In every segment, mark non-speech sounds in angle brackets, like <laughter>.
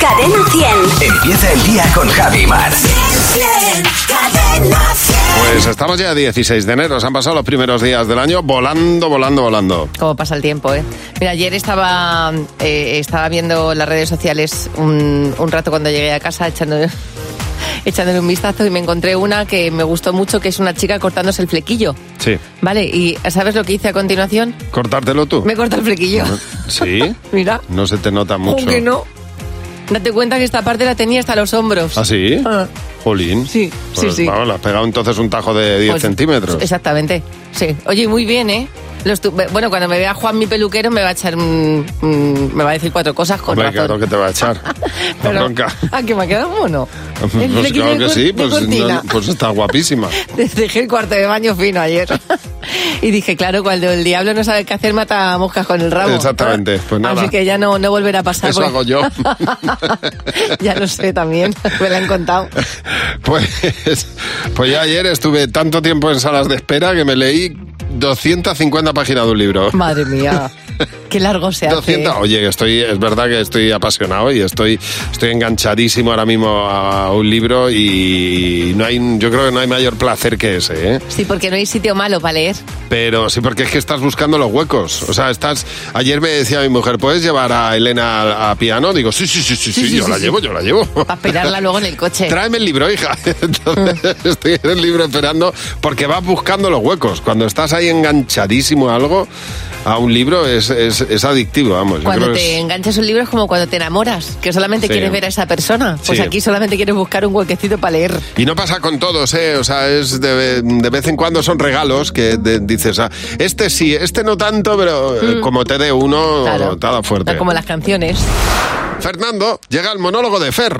Cadena 100. Empieza el día con Javi Mar. Cadena 100. Pues estamos ya a 16 de enero, se han pasado los primeros días del año volando, volando, volando. Cómo pasa el tiempo, ¿eh? Mira, ayer estaba, eh, estaba viendo las redes sociales un, un rato cuando llegué a casa echando, <laughs> echándole un vistazo y me encontré una que me gustó mucho, que es una chica cortándose el flequillo. Sí, ¿Vale? ¿Y sabes lo que hice a continuación? cortártelo tú. Me corta el flequillo. Sí, <laughs> Mira. no se te nota mucho. Aunque no. Date cuenta que esta parte la tenía hasta los hombros. ¿Ah, sí? Ah. Jolín. Sí, Pues, sí, sí. Vamos, le has pegado entonces un tajo de 10 Pues, centímetros. Exactamente, sí. Oye, muy bien, ¿eh? Bueno, cuando me vea Juan, mi peluquero, me va a echar. me va a decir cuatro cosas con Hombre, razón. claro que te va a echar. <laughs> La Pero, bronca. ¿A que me ha quedado mono? Pues flequillo claro que sí, pues, no- pues está guapísima. <laughs> Dejé el cuarto de baño fino ayer. <laughs> y dije, claro, cuando el diablo no sabe qué hacer, mata a moscas con el rabo. Exactamente, pues nada. Así que ya no, no volverá a pasar. Eso porque- hago yo. ya lo sé también, me lo han contado. Pues, pues ya ayer estuve tanto tiempo en salas de espera que me leí 250 páginas de un libro. Madre mía, qué largo se hace. 200, oye, estoy, es verdad que estoy apasionado y estoy, estoy enganchadísimo ahora mismo a un libro y no hay, yo creo que no hay mayor placer que ese, ¿eh? Sí, porque no hay sitio malo para leer. Pero sí, porque es que estás buscando los huecos. O sea, estás. Ayer me decía mi mujer, ¿puedes llevar a Elena a, a piano? Digo, sí, sí, sí, sí, sí, Sí, sí, yo sí, la llevo, yo la llevo. Para esperarla luego en el coche. Tráeme el libro, hija. <laughs> Entonces estoy en el libro esperando porque vas buscando los huecos. Cuando estás ahí enganchadísimo a algo, a un libro, es, es, es adictivo, vamos. Cuando te es- enganchas un libro es como cuando te enamoras, que solamente Sí. quieres ver a esa persona. Pues Sí. aquí solamente quieres buscar un huequecito para leer. Y no pasa con todos, ¿eh? O sea, es de, de vez en cuando son regalos que de- dices, ah, este sí, este no tanto, pero eh, como te dé uno, Mm. Claro. te da fuerte. Como las canciones. Fernando, llega el monólogo de Fer.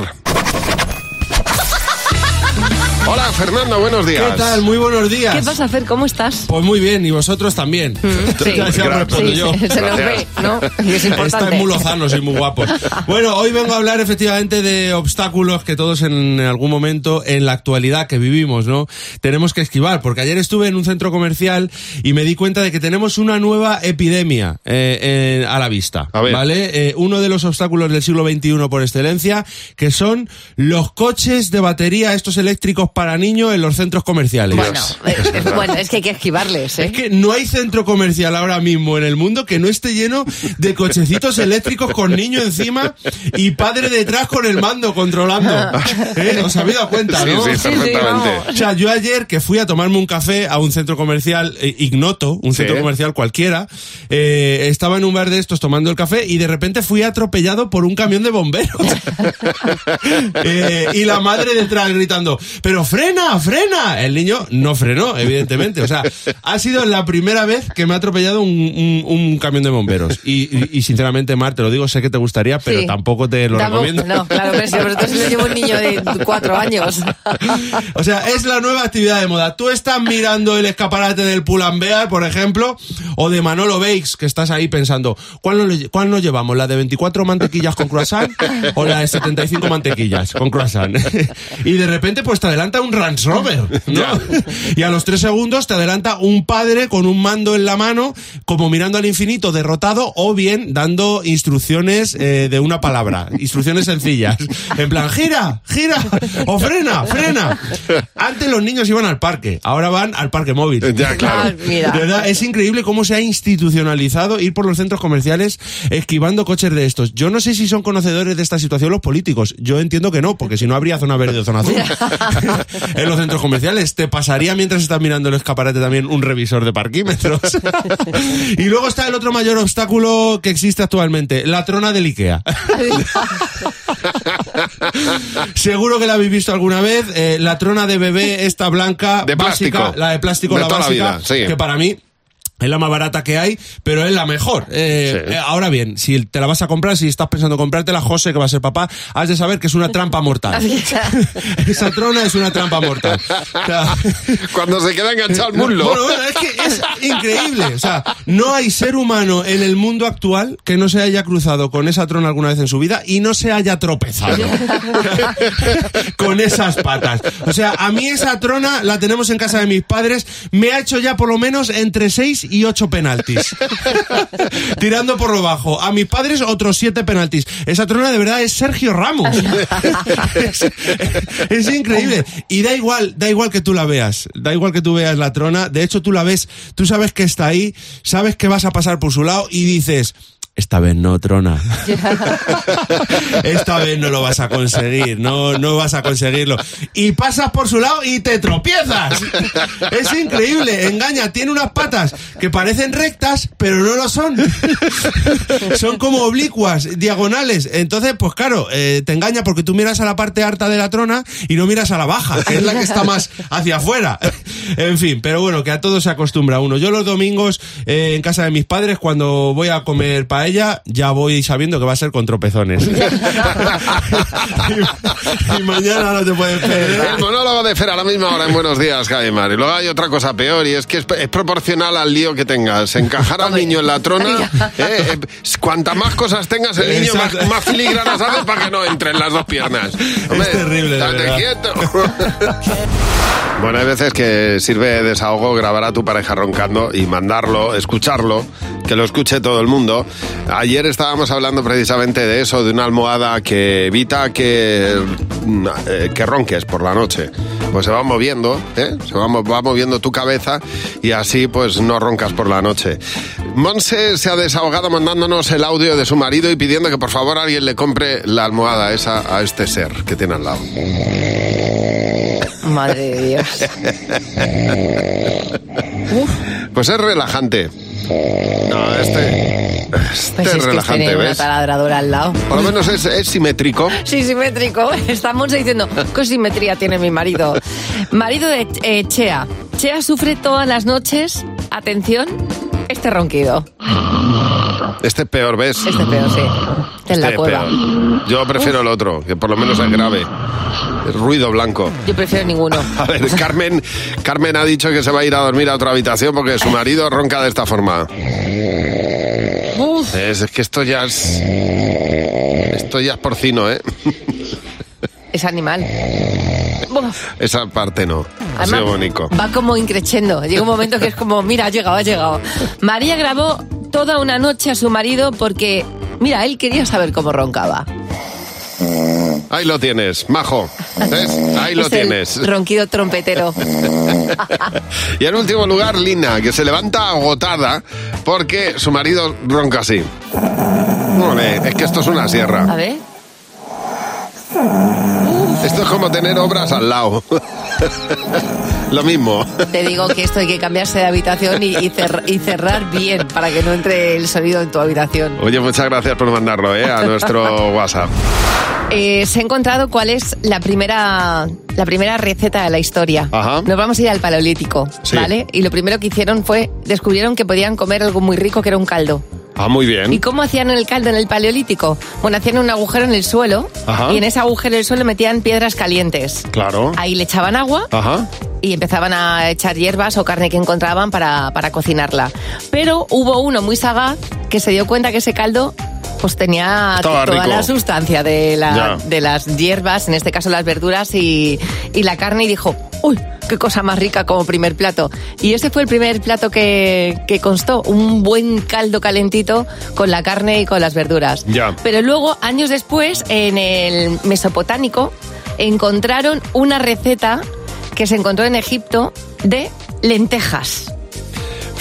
Hola, Fernando, buenos días. ¿Qué tal? Muy buenos días. ¿Qué pasa, Fer? ¿Cómo estás? Pues muy bien, y vosotros también. <laughs> Sí. Ya, ya respondo Sí, yo. se, se nos ve, ¿no? Y es importante. Estáis muy lozanos y muy guapos. <laughs> Bueno, hoy vengo a hablar efectivamente de obstáculos que todos en algún momento, en la actualidad que vivimos, ¿no? Tenemos que esquivar, porque ayer estuve en un centro comercial y me di cuenta de que tenemos una nueva epidemia eh, eh, a la vista, A ver. ¿vale? Eh, uno de los obstáculos del siglo XXI por excelencia, que son los coches de batería, estos eléctricos para niños en los centros comerciales. Bueno, eh, bueno, es que hay que esquivarles, ¿eh? Es que no hay centro comercial ahora mismo en el mundo que no esté lleno de cochecitos <laughs> eléctricos con niño encima y padre detrás con el mando controlando. <laughs> ¿Eh? ¿Os habéis dado cuenta, Sí, no? sí, perfectamente. O sea, yo ayer que fui a tomarme un café a un centro comercial eh, ignoto, un Sí. centro comercial cualquiera, eh, estaba en un bar de estos tomando el café y de repente fui atropellado por un camión de bomberos. <laughs> Eh, y la madre detrás gritando, pero frena, frena. El niño no frenó, evidentemente. O sea, ha sido la primera vez que me ha atropellado un, un- un camión de bomberos. Y, y- y, sinceramente, Mar, te lo digo, sé que te gustaría, pero Sí. tampoco te lo Tampoco- recomiendo. No, claro, pero si vosotros lo llevo un niño de cuatro años. O sea, es la nueva actividad de moda. Tú estás mirando el escaparate del Pull&Bear, por ejemplo, o de Manolo Bakes, que estás ahí pensando, ¿cuál nos, cuál nos llevamos? ¿La de 24 mantequillas con croissant o la de 75 mantequillas con croissant? <laughs> y de repente, pues te adelanta un Range Rover, ¿no? y a los tres segundos te adelanta un padre con un mando en la mano, como mirando al infinito, derrotado, o bien dando instrucciones eh, de una palabra, instrucciones sencillas. En plan, gira, gira, o frena, frena. Antes los niños iban al parque, ahora van al parque móvil. Ya, claro. Mira. De verdad, es increíble cómo se ha institucionalizado ir por los centros comerciales esquivando coches de estos. Yo no sé si son conocedores de esta situación los políticos. Yo entiendo que no, porque si no habría zona verde o zona azul. En los centros comerciales te pasaría mientras estás mirando el escaparate también un revisor de parquímetros. <laughs> y luego está el otro mayor obstáculo que existe actualmente, la trona del IKEA. <laughs> Seguro que la habéis visto alguna vez. eh, la trona de bebé, esta blanca, De básica, plástico. la de plástico, De la toda la básica, vida, sí. que para mí es la más barata que hay, pero es la mejor. Eh, Sí. eh, ahora bien, si te la vas a comprar, si estás pensando comprártela, José, que va a ser papá, has de saber que es una trampa mortal. <laughs> <laughs> Esa trona es una trampa mortal. O sea, <laughs> Cuando se queda enganchado al muslo. bueno, bueno, es que es increíble. O sea, no hay ser humano en el mundo actual que no se haya cruzado con esa trona alguna vez en su vida y no se haya tropezado con esas patas. O sea, a mí esa trona la tenemos en casa de mis padres. Me ha hecho ya por lo menos entre 6 y ocho penaltis. <laughs> Tirando por lo bajo. A mis padres otros siete penaltis. Esa trona de verdad es Sergio Ramos. es, es increíble. Y da igual, da igual que tú la veas. Da igual que tú veas la trona. De hecho, tú la ves, tú sabes que está ahí, sabes que vas a pasar por su lado y dices, esta vez no, Trona. <laughs> Esta vez no lo vas a conseguir, no, no vas a conseguirlo. Y pasas por su lado y te tropiezas. Es increíble, engaña, tiene unas patas que parecen rectas, pero no lo son. Son como oblicuas, diagonales. Entonces, pues claro, eh, te engaña porque tú miras a la parte alta de la trona y no miras a la baja, que es la que está más hacia afuera. En fin, pero bueno, que a todo se acostumbra uno. Yo los domingos eh, en casa de mis padres, cuando voy a comer paella, ya voy sabiendo que va a ser con tropezones. y, <laughs> <laughs> y mañana no te puedes perder. El monólogo de Fer a la misma hora en Buenos Días, Jaimar. Y luego hay otra cosa peor y es que es, es proporcional al lío que tengas. Encajar al niño en la trona, eh, eh, cuanta más cosas tengas, el niño más, Exacto. más filigranas hace para que no entren las dos piernas. Hombre, terrible, estate verdad. quieto. <laughs> Bueno, hay veces que sirve de desahogo grabar a tu pareja roncando y mandarlo, escucharlo, que lo escuche todo el mundo. Ayer estábamos hablando precisamente de eso, de una almohada que evita que, eh, que ronques por la noche. Pues se va moviendo, ¿eh? se va moviendo tu cabeza y así pues no roncas por la noche. Monse se ha desahogado mandándonos el audio de su marido y pidiendo que por favor alguien le compre la almohada esa a este ser que tiene al lado. Madre de Dios. <laughs> Pues es relajante. No, este, este Pues es es que relajante, una ¿ves? taladradora al lado. Por lo menos es, es simétrico. <laughs> Sí, simétrico. Estamos diciendo, ¿qué simetría tiene mi marido? Marido de eh, Chea. Chea sufre todas las noches, atención, este ronquido. Este es peor, ¿ves? Este peor, sí. Este en la cueva. peor. Yo prefiero el otro, que por lo menos es grave. Es ruido blanco. Yo prefiero ninguno. <laughs> A ver, Carmen, Carmen ha dicho que se va a ir a dormir a otra habitación porque su marido ronca de esta forma. Uf, Es, es que esto ya es... Esto ya es porcino, ¿eh? es animal. Esa parte no. Ha sido bonito. va como increchendo. Llega un momento que es como, mira, ha llegado, ha llegado. María grabó toda una noche a su marido porque, mira, él quería saber cómo roncaba. Ahí lo tienes, majo. ¿Ves? Ahí lo Es el tienes. ronquido trompetero. <laughs> Y en último lugar, Lina, que se levanta agotada porque su marido ronca así. Es que esto es una A sierra. ver. Esto es como tener obras al lado. <laughs> Lo mismo. Te digo que esto hay que cambiarse de habitación y, y cer- y cerrar bien para que no entre el sonido en tu habitación. Oye, muchas gracias por mandarlo ¿eh? a nuestro <laughs> WhatsApp. Eh, se ha encontrado cuál es la primera, la primera receta de la historia. Ajá. Nos vamos a ir al paleolítico, Sí. ¿vale? Y lo primero que hicieron fue, descubrieron que podían comer algo muy rico que era un caldo. Ah, muy bien. ¿Y cómo hacían el caldo en el paleolítico? Bueno, hacían un agujero en el suelo Ajá. y en ese agujero del suelo metían piedras calientes. Claro. Ahí le echaban agua Ajá. y empezaban a echar hierbas o carne que encontraban para, para cocinarla. Pero hubo uno muy sagaz que se dio cuenta que ese caldo pues tenía Estaba toda rico. la sustancia de, la- de las hierbas, en este caso las verduras y, y la carne y dijo, uy, qué cosa más rica como primer plato. Y ese fue el primer plato que, que constó, un buen caldo calentito con la carne y con las verduras. Ya. Pero luego, años después, en el Mesopotámico, encontraron una receta que se encontró en Egipto de lentejas.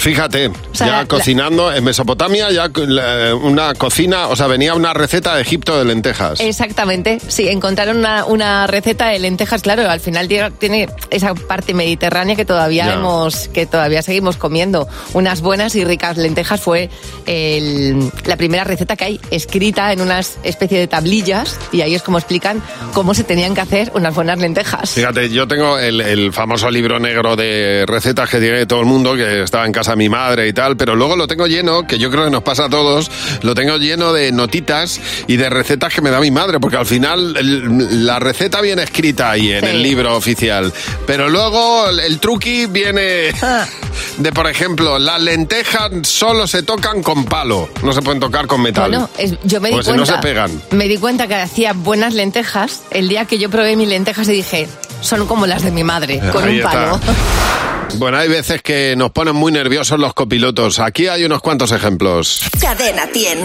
Fíjate, sea, ya la- cocinando en Mesopotamia, ya la- una cocina, o sea, venía una receta de Egipto de lentejas. Exactamente, sí, encontraron una, una receta de lentejas, claro, al final tiene- tiene esa parte mediterránea que todavía Ya. hemos, que todavía seguimos comiendo. Unas buenas y ricas lentejas fue el- la primera receta que hay escrita en una especie de tablillas y ahí es como explican cómo se tenían que hacer unas buenas lentejas. Fíjate, yo tengo el, el famoso libro negro de recetas que tiene todo el mundo, que estaba en casa de mi madre y tal, pero luego lo tengo lleno, que yo creo que nos pasa a todos, lo tengo lleno de notitas y de recetas que me da mi madre, porque al final el- la receta viene escrita ahí en Sí. el libro oficial, pero luego el, el truqui viene Ah. <laughs> de, por ejemplo, las lentejas solo se tocan con palo, no se pueden tocar con metal. Bueno, es- yo me di si cuenta. no se pegan. Me di cuenta que hacía buenas lentejas el día que yo probé mis lentejas y dije, son como las de mi madre, con Ahí un palo. <laughs> Bueno, hay veces que nos ponen muy nerviosos los copilotos. Aquí hay unos cuantos ejemplos. Cadena 100.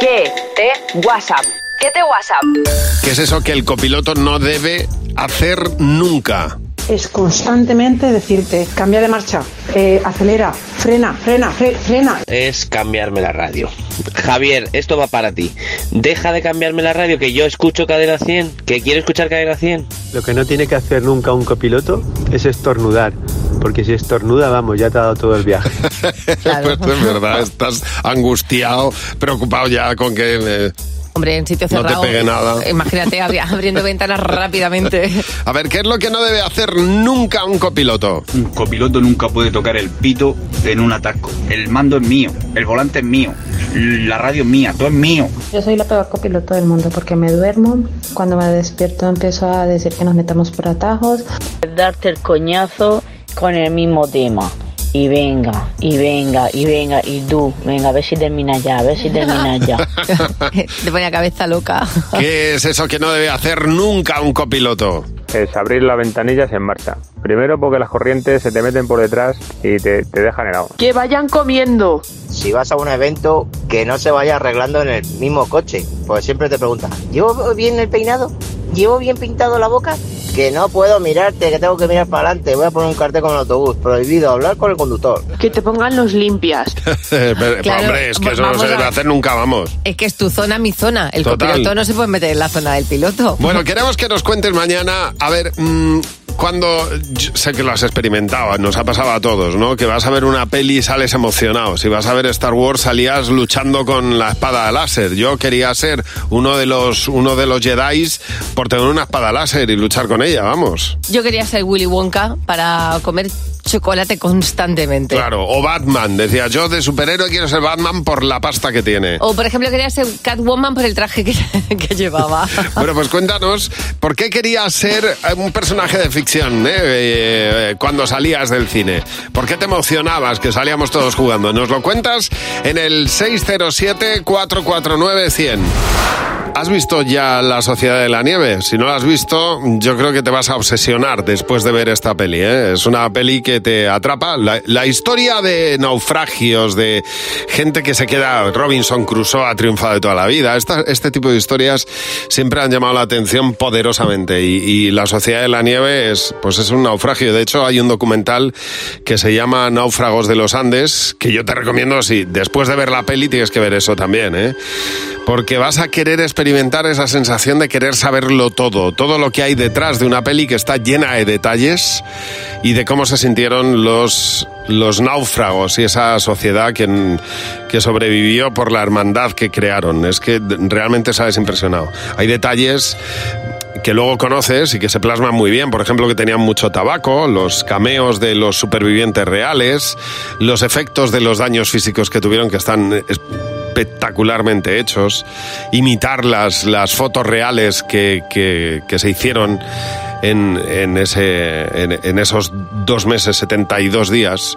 ¿Qué te WhatsApp? ¿Qué te WhatsApp? ¿Qué es eso que el copiloto no debe hacer nunca? es constantemente decirte, cambia de marcha, eh, acelera, frena, frena, fre- frena. es cambiarme la radio. Javier, esto va para ti. Deja de cambiarme la radio, que yo escucho Cadena 100, que quiero escuchar Cadena 100. Lo que no tiene que hacer nunca un copiloto es estornudar, porque si estornuda, vamos, ya te ha dado todo el viaje. <laughs> Claro. Pues es verdad, estás angustiado, preocupado ya con que... eh, Hombre, en sitio No te cerrado. pegue nada. Imagínate abri- <laughs> abriendo ventanas rápidamente. A ver, ¿qué es lo que no debe hacer nunca un copiloto? Un copiloto nunca puede tocar el pito en un atasco. El mando es mío, el volante es mío, la radio es mía, todo es mío. Yo soy la peor copiloto del mundo porque me duermo, cuando me despierto empiezo a decir que nos metamos por atajos. Darte el coñazo con el mismo tema. Y venga, y venga, y venga, y tú, venga, a ver si termina ya, a ver si termina <laughs> ya. Te pone la cabeza loca. ¿Qué es eso que no debe hacer nunca un copiloto? Es abrir las ventanillas en marcha. Primero porque las corrientes se te meten por detrás y te, te dejan helado. Que vayan comiendo. si vas a un evento, que no se vaya arreglando en el mismo coche. Porque siempre te preguntan, ¿llevo bien el peinado? ¿Llevo bien pintado la boca? Que no puedo mirarte, que tengo que mirar para adelante. Voy a poner un cartel con el autobús. Prohibido hablar con el conductor. Que te pongan los limpias. <laughs> Pero, Claro, hombre, es que eso no se a debe hacer nunca, vamos. Es que es tu zona, mi zona. El Total. copiloto no se puede meter en la zona del piloto. Bueno, queremos que nos cuentes mañana, a ver, mm, cuando, sé que lo has experimentado, nos ha pasado a todos, ¿no? Que vas a ver una peli y sales emocionado. Si vas a ver Star Wars salías luchando con la espada láser. Yo quería ser uno de los, uno de los Jedi por tener una espada láser y luchar con ella, vamos. Yo quería ser Willy Wonka para comer chocolate constantemente. Claro, o Batman, decía yo de superhéroe quiero ser Batman por la pasta que tiene. O, por ejemplo, quería ser Catwoman por el traje que, <laughs> que llevaba. Bueno, pues cuéntanos, ¿por qué querías ser eh, un personaje de ficción eh, eh, cuando salías del cine? ¿Por qué te emocionabas que salíamos todos jugando? Nos lo cuentas en el 607-449-100. ¿Has visto ya La Sociedad de la Nieve? Si no la has visto, yo creo que te vas a obsesionar después de ver esta peli. ¿eh? Es una peli que te atrapa. La, historia de naufragios, de gente que se queda... Robinson Crusoe ha triunfado de toda la vida. Este tipo de historias siempre han llamado la atención poderosamente. Y, y La Sociedad de la Nieve es, pues es un naufragio. De hecho, hay un documental que se llama Náufragos de los Andes, que yo te recomiendo, si después de ver la peli tienes que ver eso también, ¿eh? porque vas a querer experimentar esa sensación de querer saberlo todo, todo lo que hay detrás de una peli que está llena de detalles y de cómo se sintieron los, los náufragos y esa sociedad que, que sobrevivió por la hermandad que crearon. Es que realmente sabes impresionado. Hay detalles que luego conoces y que se plasman muy bien. Por ejemplo, que tenían mucho tabaco, los cameos de los supervivientes reales, los efectos de los daños físicos que tuvieron que están espectacularmente hechos, imitar las, las fotos reales que, que, que se hicieron en, en, ese, en, en, esos dos meses, 72 días.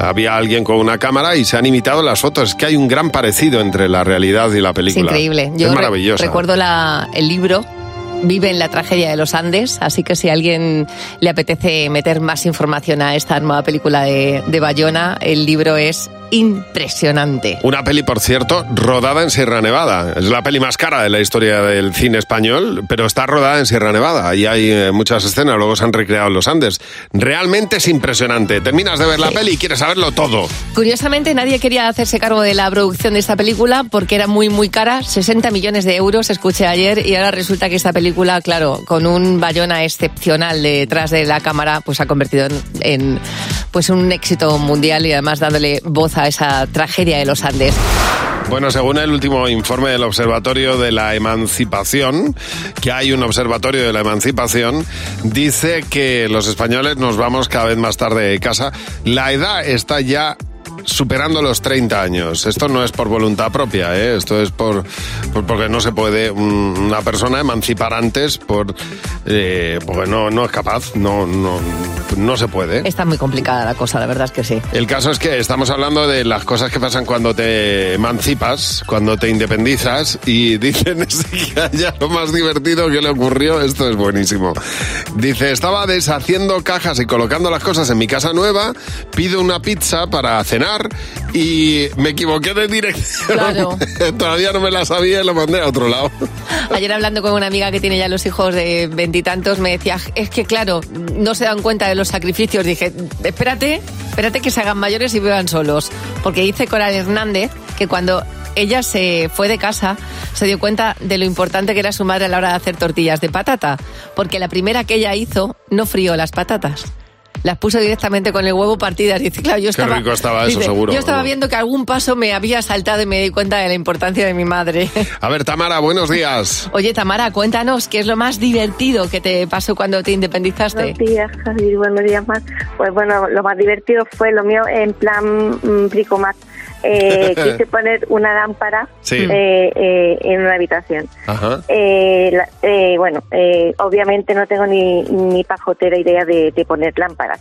Había alguien con una cámara y se han imitado las fotos. Es que hay un gran parecido entre la realidad y la película. Es increíble. Yo es re- maravilloso. recuerdo la, el libro Vive en la tragedia de los Andes, así que si a alguien le apetece meter más información a esta nueva película de, de Bayona, el libro es impresionante. Una peli, por cierto, rodada en Sierra Nevada. Es la peli más cara de la historia del cine español, pero está rodada en Sierra Nevada y hay eh, muchas escenas, luego se han recreado en los Andes. Realmente es impresionante. Terminas de ver la Sí. peli y quieres saberlo todo. Curiosamente, nadie quería hacerse cargo de la producción de esta película porque era muy, muy cara. 60 millones de euros, escuché ayer, y ahora resulta que esta película, claro, con un Bayona excepcional detrás de la cámara, pues ha convertido en, en, pues un éxito mundial y además dándole voz a esa tragedia de los Andes. Bueno, según el último informe del Observatorio de la Emancipación, que hay un Observatorio de la Emancipación, dice que los españoles nos vamos cada vez más tarde de casa. La edad está ya superando los 30 años. Esto no es por voluntad propia, ¿eh? esto es por, por- porque no se puede un- una persona emancipar antes por eh, porque no, no es capaz, no, no, no se puede. Está muy complicada la cosa, la verdad es que sí. El caso es que estamos hablando de las cosas que pasan cuando te emancipas, cuando te independizas y dicen <laughs> ya lo más divertido que le ocurrió, esto es buenísimo. Dice, estaba deshaciendo cajas y colocando las cosas en mi casa nueva, pido una pizza para cenar y me equivoqué de dirección. Claro. <laughs> Todavía no me la sabía y la mandé a otro lado. <laughs> Ayer hablando con una amiga que tiene ya los hijos de veintitantos, me decía, es que claro, no se dan cuenta de los sacrificios. Dije, espérate, espérate que se hagan mayores y vivan solos. Porque dice Coral Hernández que cuando ella se fue de casa, se dio cuenta de lo importante que era su madre a la hora de hacer tortillas de patata. Porque la primera que ella hizo no frió las patatas. Las puso directamente con el huevo partidas. Dice, claro, yo Qué estaba. rico estaba eso, dice, seguro. Yo estaba viendo que algún paso me había saltado y me di cuenta de la importancia de mi madre. <laughs> A ver, Tamara, buenos días. Oye, Tamara, cuéntanos qué es lo más divertido que te pasó cuando te independizaste. Buenos días, Javi. Buenos días, más. Pues bueno, lo más divertido fue lo mío en plan mm, bricomat. Eh, <laughs> quise poner una lámpara Sí. eh, eh, en una habitación. Ajá. Eh, la- eh, bueno, eh, obviamente no tengo ni, ni pajotera idea de, de poner lámparas.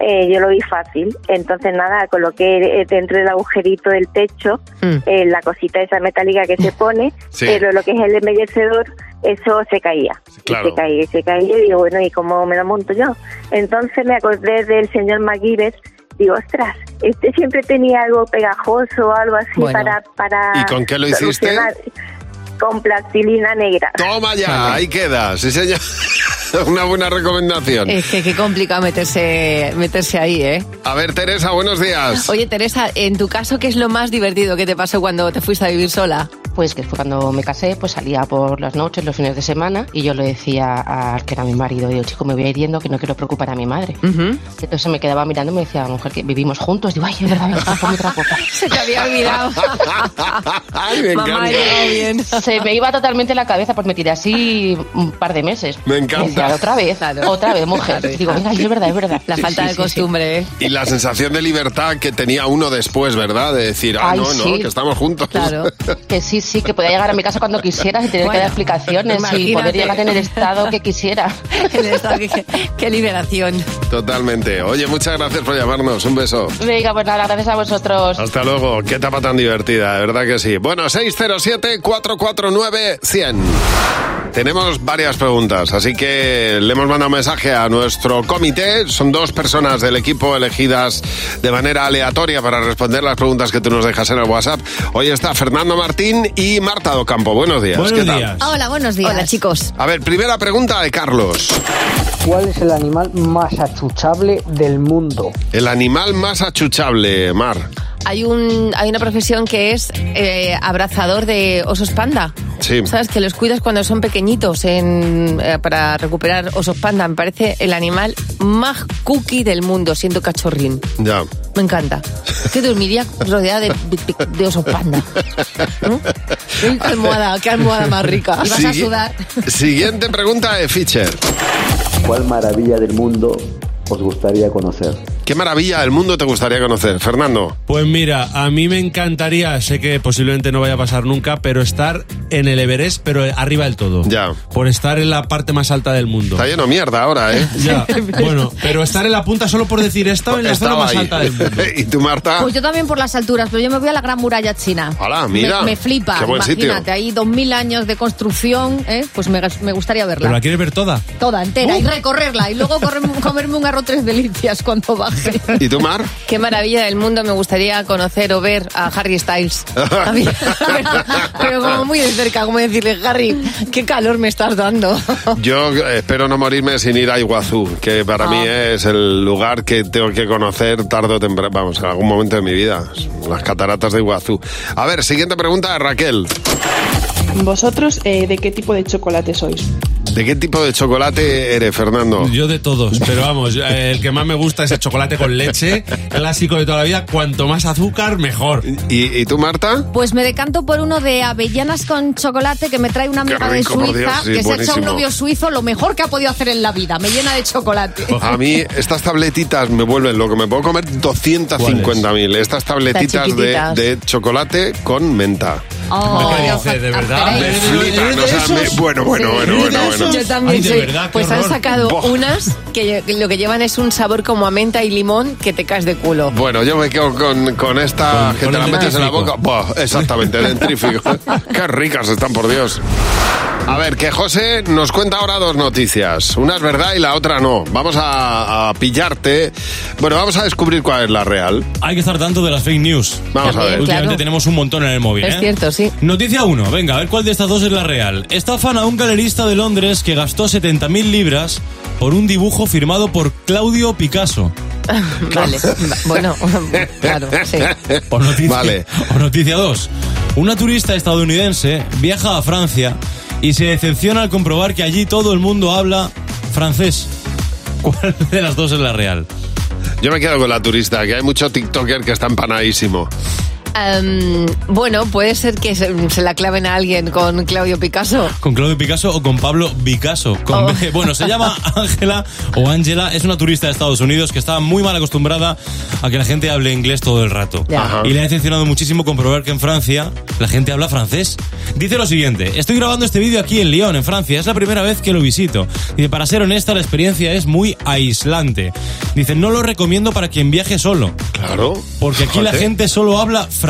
Eh, yo lo vi fácil, entonces nada, coloqué dentro del agujerito del techo eh, la cosita esa metálica que se pone, Sí. pero lo que es el embellecedor, eso se caía. claro. Y se caía, y se caía, y digo, bueno, ¿y cómo me lo monto yo? Entonces me acordé del señor MacGyver, digo, ostras, este siempre tenía algo pegajoso o algo así Bueno. para, para ¿Y con qué lo hiciste? Con plastilina negra. Toma ya, ahí queda, sí señor. <laughs> Una buena recomendación. Es que qué complicado meterse, meterse ahí, ¿eh? A ver, Teresa, buenos días. Oye, Teresa, en tu caso, ¿qué es lo más divertido que te pasó cuando te fuiste a vivir sola? Pues que fue cuando me casé, pues salía por las noches, los fines de semana, y yo le decía al que era mi marido, digo, chico, me voy a ir yendo que no quiero preocupar a mi madre. Entonces me quedaba mirando y me decía, mujer, que vivimos juntos. Digo, ay, es verdad, ponme otra copa. Se te había olvidado. <laughs> me Mamá, bien. Se me iba totalmente la cabeza, pues me tiré así un par de meses. Me encanta. Decía, otra vez, otra vez, mujer. Claro. Digo, venga, es verdad, es verdad. La falta de costumbre, ¿eh? Y la sensación de libertad que tenía uno después, ¿verdad? De decir, ah, Ay, no, no, sí. que estamos juntos. <laughs> Que sí, sí, que podía llegar a mi casa cuando quisiera sin tener que Bueno, dar explicaciones y imagínate. poder llegar en el estado que quisiera. En <laughs> el estado que- qué liberación. Totalmente. Oye, muchas gracias por llamarnos. Un beso. Venga, pues nada, gracias a vosotros. Hasta luego. Qué etapa tan divertida, de verdad que sí. Bueno, 607-449-100. Tenemos varias preguntas, así que le hemos mandado un mensaje a nuestro comité. Son dos personas del equipo elegidas de manera aleatoria para responder las preguntas que tú nos dejas en el WhatsApp. Hoy está Fernando Martín y Marta Docampo. Buenos días. Buenos ¿Qué tal? días. Hola, buenos días. Hola, chicos. A ver, primera pregunta de Carlos. ¿Cuál es el animal más achuchable del mundo? El animal más achuchable, Mar. Hay, un, hay una profesión que es eh, abrazador de osos panda. Sí. ¿Sabes? Que los cuidas cuando son pequeñitos en, eh, para recuperar osos panda. Me parece el animal más cookie del mundo, siendo cachorrín. Ya. Me encanta. Es que dormiría rodeada de, de- de osos panda. ¿no? Uy, Qué <laughs> almohada, qué almohada más rica. <laughs> Y vas a Sigue- sudar. Siguiente pregunta de Fischer. ¿Cuál maravilla del mundo os gustaría conocer? ¿Qué maravilla del mundo te gustaría conocer, Fernando? Pues mira, a mí me encantaría, sé que posiblemente no vaya a pasar nunca, pero estar en el Everest, pero arriba del todo. Ya. Por estar en la parte más alta del mundo. Está lleno de mierda ahora, ¿eh? <laughs> Ya, bueno, pero estar en la punta solo por decir he estado en la zona más ahí. alta del mundo. <laughs> ¿Y tú, Marta? Pues yo también por las alturas, pero yo me voy a la Gran Muralla China. Hola, mira. Me, me flipa, Qué buen imagínate, sitio. ahí dos mil años de construcción, ¿eh? pues me, me gustaría verla. ¿Pero la quieres ver toda? Toda, entera, y recorrerla, y luego comerme un arroz tres delicias cuando baje. <laughs> <laughs> ¿Y tú, Mar? Qué maravilla del mundo me gustaría conocer o ver a Harry Styles. <laughs> A mí- pero como muy de cerca, como decirle, Harry, qué calor me estás dando. <laughs> Yo eh, espero no morirme sin ir a Iguazú, que para Ah. mí es el lugar que tengo que conocer tarde o temprano, vamos, en algún momento de mi vida. Las cataratas de Iguazú. A ver, siguiente pregunta de Raquel. ¿Vosotros eh, de qué tipo de chocolate sois? ¿De qué tipo de chocolate eres, Fernando? Yo de todos, pero vamos, eh, el que más me gusta es el chocolate con leche, clásico de toda la vida. Cuanto más azúcar, mejor. ¿Y, y tú, Marta? Pues me decanto por uno de avellanas con chocolate que me trae una amiga de Suiza, Dios, sí, que se echa buenísimo. un novio suizo, lo mejor que ha podido hacer en la vida. Me llena de chocolate. A mí estas tabletitas me vuelven loco. Me puedo comer 250.000. Estas tabletitas de, chocolate con menta. Oh, ¿Qué Dios, dice? ¿De verdad? Me flipan, o sea, me- bueno, bueno, Sí. bueno, bueno, bueno. Yo también Ay, de soy- verdad, qué Pues han horror. sacado Buah. unas que lo que llevan es un sabor como a menta y limón que te caes de culo. Bueno, yo me quedo con, con esta Con- que con te la metes en la dentrífico. boca. Buah, exactamente, dentrífico. <laughs> Qué ricas están, por Dios. A ver, que José nos cuenta ahora dos noticias. Una es verdad y la otra no. Vamos a, a pillarte. Bueno, vamos a descubrir cuál es la real. Hay que estar tanto de las fake news. Vamos a ver. Últimamente claro. tenemos un montón en el móvil. Es ¿eh? cierto, sí. Noticia 1. Venga, a ver cuál de estas dos es la real. Estafan a un galerista de Londres que gastó 70.000 libras por un dibujo firmado por Claudio Picasso. <laughs> Vale. Va- Bueno, <laughs> claro, sí. O noticia, Vale. o noticia 2. Una turista estadounidense viaja a Francia y se decepciona al comprobar que allí todo el mundo habla francés. <laughs> ¿Cuál de las dos es la real? Yo me quedo con la turista, que hay mucho TikToker que está empanadísimo. Am, bueno, puede ser que se, se la claven a alguien con Claudio Picasso. ¿Con Claudio Picasso o con Pablo Picasso? Con Oh. <laughs> Bueno, se llama <laughs> Ángela o Ángela, es una turista de Estados Unidos que está muy mal acostumbrada a que la gente hable inglés todo el rato. Y le ha decepcionado muchísimo comprobar que en Francia la gente habla francés. Dice lo siguiente, estoy grabando este vídeo aquí en Lyon, en Francia, es la primera vez que lo visito. Dice, para ser honesta, la experiencia es muy aislante. Dice, no lo recomiendo para quien viaje solo. Claro. Porque aquí la gente solo habla francés.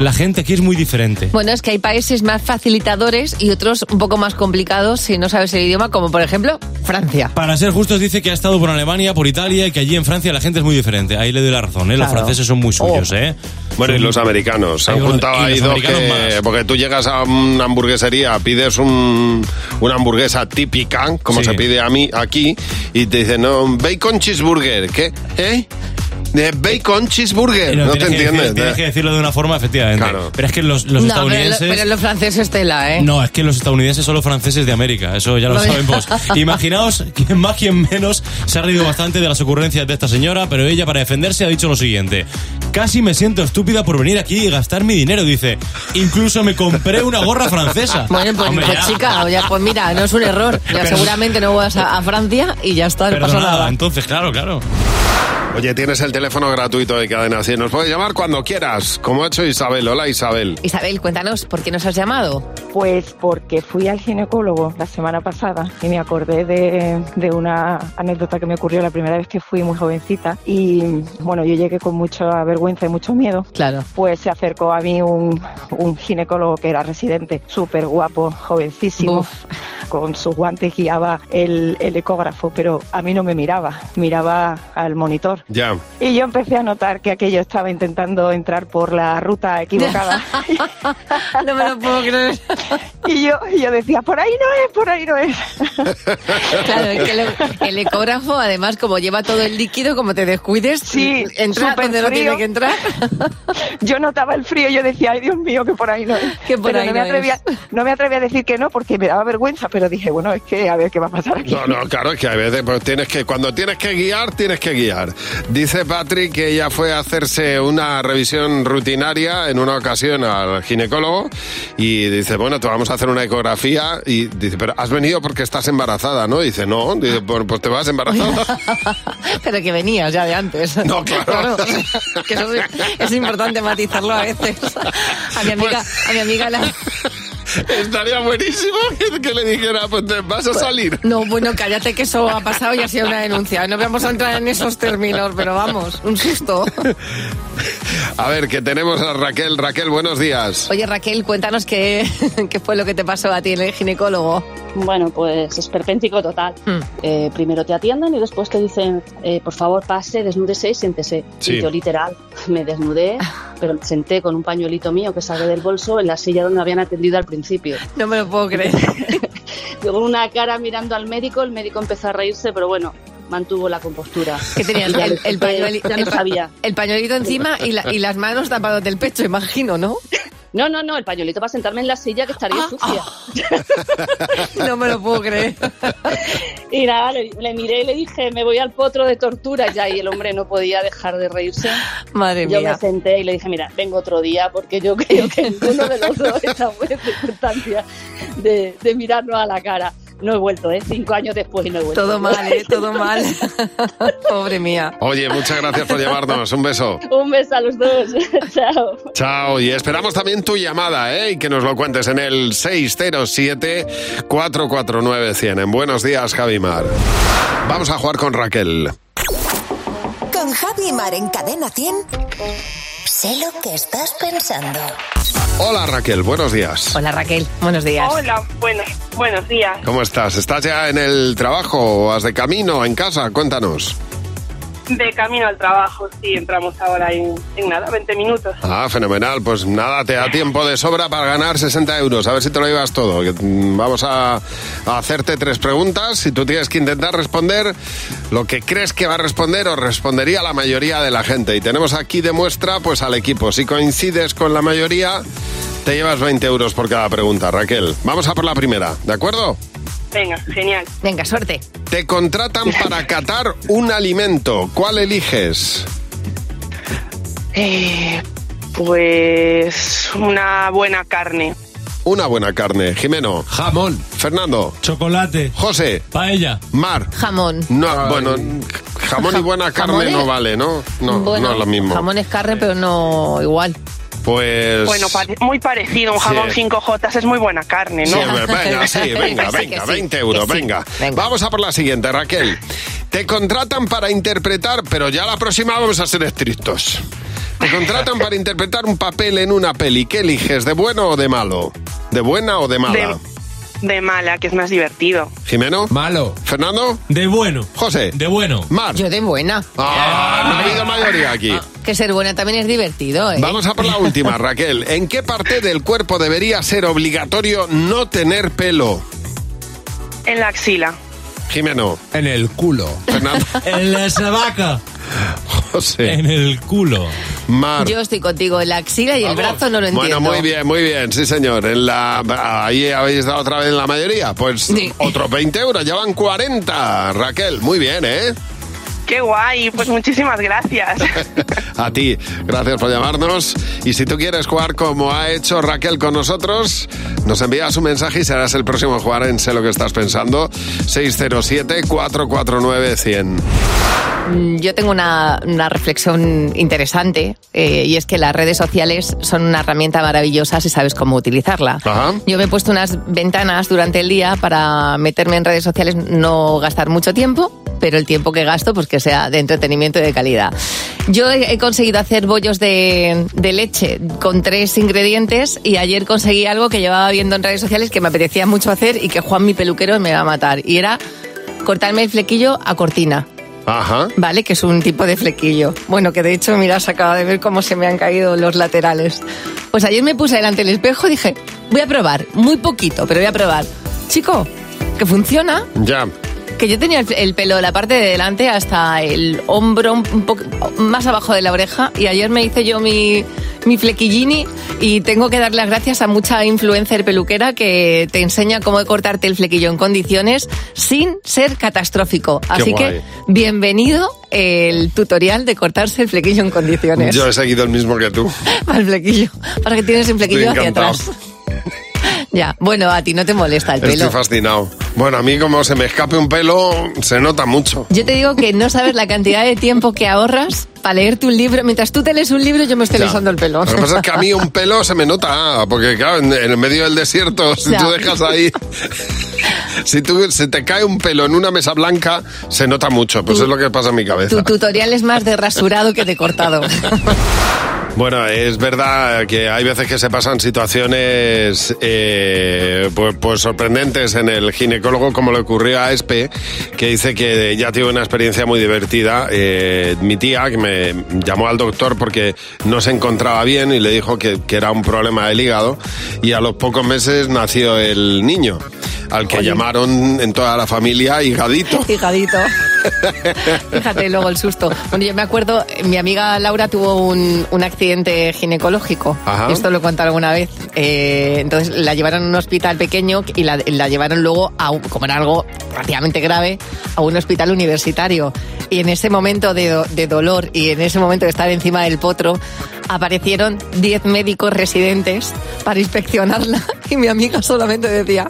La gente aquí es muy diferente. Bueno, es que hay países más facilitadores y otros un poco más complicados si no sabes el idioma, como por ejemplo Francia. Para ser justos, dice que ha estado por Alemania, por Italia y que allí en Francia la gente es muy diferente. Ahí le doy la razón, ¿eh? Los Claro. franceses son muy suyos, ¿eh? Bueno, y los americanos. Se han juntado ahí dos que... Porque tú llegas a una hamburguesería, pides un, una hamburguesa típica, como Sí. se pide a mí aquí, y te dicen, no, bacon cheeseburger. ¿Qué? ¿Eh? De bacon cheeseburger. Eh, No, te entiendes. decir- tienes que decirlo de una forma, efectivamente. Claro. Pero es que los, los no, pero, estadounidenses... lo- pero los franceses tela, ¿eh? No, es que los estadounidenses son los franceses de América, eso ya lo Vale. sabemos. <laughs> Imaginaos, quien más, quien menos, se ha reído bastante de las ocurrencias de esta señora, pero ella para defenderse ha dicho lo siguiente. Casi me siento estúpida por venir aquí y gastar mi dinero, dice. Incluso me compré una gorra francesa. <laughs> Bueno, pues, Hombre, pues, ya. chica, ya, pues mira, no es un error. Ya Pero- seguramente no vas a, a Francia y ya está, no pasa nada. entonces, claro, claro. Oye, tienes el teléfono gratuito de Cadena 100. Nos puedes llamar cuando quieras, como ha hecho Isabel. Hola, Isabel. Isabel, cuéntanos, ¿por qué nos has llamado? Pues porque fui al ginecólogo la semana pasada y me acordé de, de una anécdota que me ocurrió la primera vez que fui muy jovencita y bueno, yo llegué con mucha vergüenza y mucho miedo. Claro. Pues se acercó a mí un, un ginecólogo que era residente, súper guapo, jovencísimo. Uf. Con sus guantes guiaba el, el ecógrafo, pero a mí no me miraba, miraba al monitor. Ya. Y yo empecé a notar que aquello estaba intentando entrar por la ruta equivocada. <laughs> no me lo puedo creer. y yo, y yo decía, por ahí no es, por ahí no es. Claro, es que el, el ecógrafo, además, como lleva todo el líquido, como te descuides, Sí, entra donde no frío. tiene que entrar. <laughs> Yo notaba el frío y yo decía, ay Dios mío, que por ahí no es. Que por Pero ahí no, me atrevía, <laughs> no me atrevía a decir que no porque me daba vergüenza, pero dije, bueno, es que a ver qué va a pasar aquí. No, no, claro, es que a veces pues, tienes que, cuando tienes que guiar, tienes que guiar. Dice Patrick que ella fue a hacerse una revisión rutinaria en una ocasión al ginecólogo y dice, bueno, te vamos a hacer una ecografía y dice, pero has venido porque estás embarazada, ¿no? Dice, no, dice, bueno, pues te vas embarazada. <laughs> Pero que venías ya de antes. No, claro. <laughs> que eso es, es importante matizarlo a veces. A mi amiga, a mi amiga la... Estaría buenísimo que, le dijera, pues te vas a salir. No, bueno, cállate que eso ha pasado y ha sido una denuncia. No vamos a entrar en esos términos, pero vamos, un susto. A ver, que tenemos a Raquel. Raquel, buenos días. Oye, Raquel, cuéntanos qué, <laughs> qué fue lo que te pasó a ti en el ginecólogo. Bueno, pues esperpéntico total. Hmm. Eh, primero te atienden y después te dicen, eh, por favor, pase, desnúdese y siéntese. Sí. Y yo literal me desnudé, pero me senté con un pañuelito mío que saqué del bolso en la silla donde me habían atendido al principio. No me lo puedo creer. <laughs> Con una cara mirando al médico, el médico empezó a reírse, pero bueno, mantuvo la compostura. Y ya El, el no el pa- sabía. el pañuelito encima y, la- y las manos tapadas del pecho, imagino, ¿no? No, no, no, el pañuelito para sentarme en la silla que estaría Ah, sucia. <laughs> No me lo puedo creer. <laughs> Y nada, le, le miré y le dije, me voy al potro de tortura ya. Y el hombre no podía dejar de reírse. Madre yo mía. me senté y le dije, mira, vengo otro día porque yo creo que ninguno de los dos estamos en circunstancias de, de mirarnos a la cara. No he vuelto, ¿eh? Cinco años después y no he vuelto. Todo mal, ¿eh? Todo mal. <laughs> Pobre mía. Oye, muchas gracias por llamarnos. Un beso. Un beso a los dos. <laughs> Chao. Chao. Y esperamos también tu llamada, ¿eh? Y que nos lo cuentes en el 607-449-100. En Buenos Días, Javimar. Vamos a jugar con Raquel. Con Javi Mar en Cadena 100. Sé lo que estás pensando. Hola, Raquel. Buenos días. Hola Raquel, buenos días. Hola, buenos, buenos días. ¿Cómo estás? ¿Estás ya en el trabajo o vas de camino en casa? Cuéntanos. De camino al trabajo, sí, entramos ahora en, nada, 20 minutos. Ah, fenomenal. Pues nada, te da tiempo de sobra para ganar 60 euros. A ver si te lo llevas todo. Mm, Vamos a, a hacerte tres preguntas y tú tienes que intentar responder lo que crees que va a responder o respondería la mayoría de la gente. Y tenemos aquí de muestra pues al equipo. Si coincides con la mayoría, te llevas 20 euros por cada pregunta, Raquel. Vamos a por la primera, ¿de acuerdo? Venga, genial. Venga, suerte. Te contratan <laughs> para catar un alimento. ¿Cuál eliges? Eh, pues una buena carne. Una buena carne. Jimeno. Jamón. Fernando. Chocolate. José. Paella. Mar. Jamón. No, bueno, jamón y buena carne ¿Jamón no vale, ¿no? No, Bueno, no es lo mismo. Jamón es carne, pero no igual. Pues... Bueno, pare- muy parecido, un jamón Sí. 5J es muy buena carne, Sí, ¿no? <laughs> venga, sí, venga, sí, venga, sí, 20 euros, venga. Vamos a por la siguiente, Raquel. Te contratan para interpretar, pero ya la próxima vamos a ser estrictos. Te contratan para <laughs> interpretar un papel en una peli. ¿Qué eliges, de bueno o de malo? ¿De buena o de mala? De, de mala, que es más divertido. ¿Jimeno? Malo. ¿Fernando? De bueno. José. De bueno. Mar. Yo de buena. Ah, no ha habido mayoría aquí. Que ser buena también es divertido, ¿eh? Vamos a por la última, <laughs> Raquel. ¿En qué parte del cuerpo debería ser obligatorio no tener pelo? En la axila. Jimeno. En el culo. Fernando. <laughs> En la sabaca. <laughs> José. En el culo. Mar. Yo estoy contigo. En la axila y el brazo no lo entiendo. Bueno, muy bien, muy bien, sí señor. En la, ahí habéis dado otra vez en la mayoría. Pues Sí. otros 20 euros, ya van 40. Raquel, muy bien, ¿eh? Qué guay, pues muchísimas gracias. <laughs> A ti, gracias por llamarnos. Y si tú quieres jugar como ha hecho Raquel con nosotros, nos envías un mensaje y serás el próximo a jugar en Sé lo que estás pensando. 607-449-100. Mm, Yo tengo una, una reflexión interesante eh, y es que las redes sociales son una herramienta maravillosa si sabes cómo utilizarla. Yo me he puesto unas ventanas durante el día para meterme en redes sociales, no gastar mucho tiempo, pero el tiempo que gasto pues que sea de entretenimiento y de calidad. Yo he, he conseguido hacer bollos de, de leche con tres ingredientes y ayer conseguí algo que llevaba viendo en redes sociales que me apetecía mucho hacer y que Juan mi peluquero me va a matar y era cortarme el flequillo a cortina. Ajá. ¿vale? Que es un tipo de flequillo. Bueno, que de hecho, mira, se acaba de ver cómo se me han caído los laterales. Pues ayer me puse delante del espejo y dije, voy a probar, muy poquito, pero voy a probar. Chico, que funciona, Ya. Que yo tenía el, el pelo de la parte de delante hasta el hombro, un poco más abajo de la oreja, y ayer me hice yo mi, mi flequillini y tengo que dar las gracias a mucha influencer peluquera que te enseña cómo cortarte el flequillo en condiciones sin ser catastrófico. Así que bienvenido el tutorial de cortarse el flequillo en condiciones. Yo he seguido el mismo que tú. <laughs> Al flequillo. Para que tienes un flequillo hacia atrás. Ya, bueno, a ti no te molesta el Estoy pelo. fascinado. Bueno, a mí como se me escape un pelo, se nota mucho. Yo te digo que no sabes la cantidad de tiempo que ahorras para leerte un libro. Mientras tú te lees un libro, yo me estoy lesando el pelo. Lo que pasa es que a mí un pelo se me nota, porque claro, en, el medio del desierto, <laughs> si Ya. tú dejas ahí, si tú se te cae un pelo en una mesa blanca, se nota mucho. Pues es lo que pasa en mi cabeza. Tu tutorial es más de rasurado que de cortado. <laughs> Bueno, es verdad que hay veces que se pasan situaciones eh, pues, pues sorprendentes en el ginecólogo, como le ocurrió a Espe, que dice que ya tiene una experiencia muy divertida. Eh, mi tía, que me llamó al doctor porque no se encontraba bien y le dijo que, que era un problema del hígado, y a los pocos meses nació el niño, al que llamaron en toda la familia higadito. <laughs> Higadito. <laughs> Fíjate luego el susto. Bueno, yo me acuerdo, mi amiga Laura tuvo un, un accidente ginecológico. Ajá. Esto lo he contado alguna vez. Eh, entonces la llevaron a un hospital pequeño y la, la llevaron luego, a un- como era algo relativamente grave, a un hospital universitario. Y en ese momento de, de dolor y en ese momento de estar encima del potro, aparecieron 10 médicos residentes para inspeccionarla. <laughs> Y mi amiga solamente decía,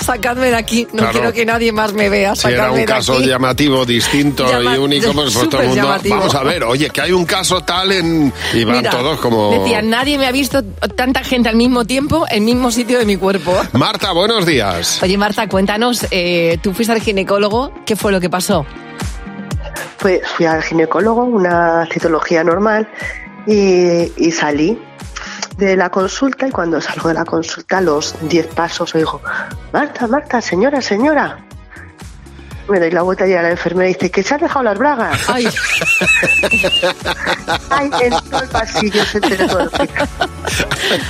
sacadme de aquí, no Claro. quiero que nadie más me vea, Si era un caso aquí. llamativo, distinto Llama- y único, pues, <laughs> todo el mundo. llamativo. Vamos a ver, oye, que hay un caso tal en. Y van Mira, todos como. Decía, nadie me ha visto tanta gente al mismo tiempo, en el mismo sitio de mi cuerpo. <laughs> Marta, buenos días. Oye, Marta, cuéntanos, eh, tú fuiste al ginecólogo, ¿qué fue lo que pasó? Pues fui al ginecólogo, una citología normal, y, y salí de la consulta y cuando salgo de la consulta los 10 pasos oigo, Marta, Marta, señora, señora. Me doy la vuelta y a la enfermera dice, que se ha dejado las bragas. Ay, <laughs> Ay, en todo el pasillo se enteró todo el hospital.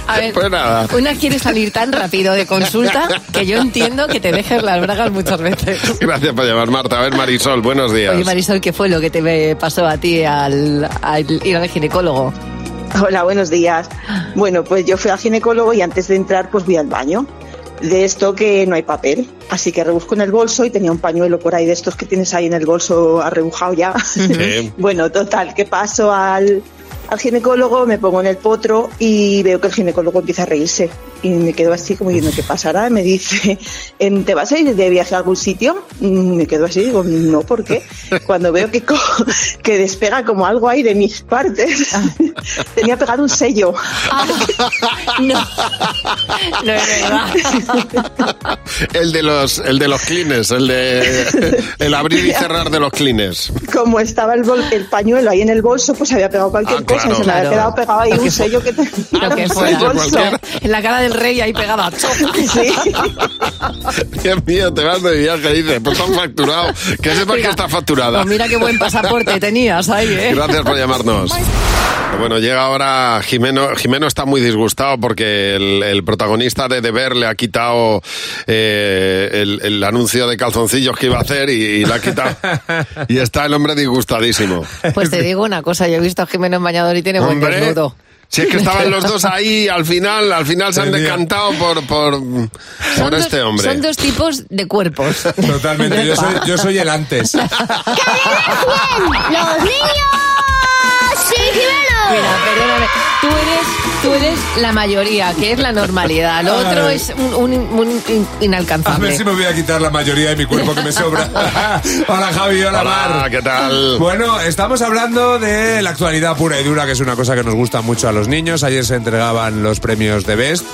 a ver, Pues nada. una quiere salir tan rápido de consulta que yo entiendo que te dejes las bragas muchas veces. Gracias por llamar, Marta. A ver, Marisol, buenos días. Oye, Marisol, ¿qué fue lo que te pasó a ti al, al ir al ginecólogo? Hola, buenos días. Bueno, pues yo fui al ginecólogo y antes de entrar pues voy al baño. De esto que no hay papel, así que rebusco en el bolso y tenía un pañuelo por ahí de estos que tienes ahí en el bolso arrebujado ya. Sí. <laughs> bueno, total, que paso al, al ginecólogo, me pongo en el potro y veo que el ginecólogo empieza a reírse. Y me quedo así como diciendo, ¿qué pasará? Me dice, "¿En- ¿te vas a ir de viaje a algún sitio? Mm, Me quedo así, digo, no, ¿por qué? <laughs> Cuando veo que, co- que despega como algo ahí de mis partes, <laughs> tenía pegado un sello. No, <laughs> no es verdad. El de los, el de los clines, el de el abrir y cerrar de los clines. Como estaba el, bol- el pañuelo ahí en el bolso, pues había pegado cualquier Ah, cosa claro. se me había Claro. quedado pegado ahí un sello que te... Lo que en fuera. En la cara rey ahí pegada. <laughs> Sí. Dios mío, te vas de viaje, dice, pues estás facturado. Que sepas que está facturada. Pues mira qué buen pasaporte tenías ahí, ¿eh? Gracias por llamarnos. Bueno, llega ahora Jimeno. Jimeno está muy disgustado porque el, el protagonista de Deber le ha quitado eh, el, el anuncio de calzoncillos que iba a hacer y, y le ha quitado. <laughs> Y está el hombre disgustadísimo. Pues te digo una cosa, yo he visto a Jimeno en bañador y tiene buen desnudo. Si es que estaban los dos ahí, al final, al final se han decantado por, por, por dos- este hombre. Son dos tipos de cuerpos. Totalmente, yo soy, yo soy el antes. <laughs> ¡Los niños! ¡Sí, la mayoría, que es la normalidad. Lo otro es un, un- un in- A inalcanzable. ver si me voy a quitar la mayoría de mi cuerpo que me sobra. <laughs> hola Javi, hola, Hola, Mar. ¿qué tal? Bueno, estamos hablando de la actualidad pura y dura, que es una cosa que nos gusta mucho a los niños. Ayer se entregaban los premios de Best.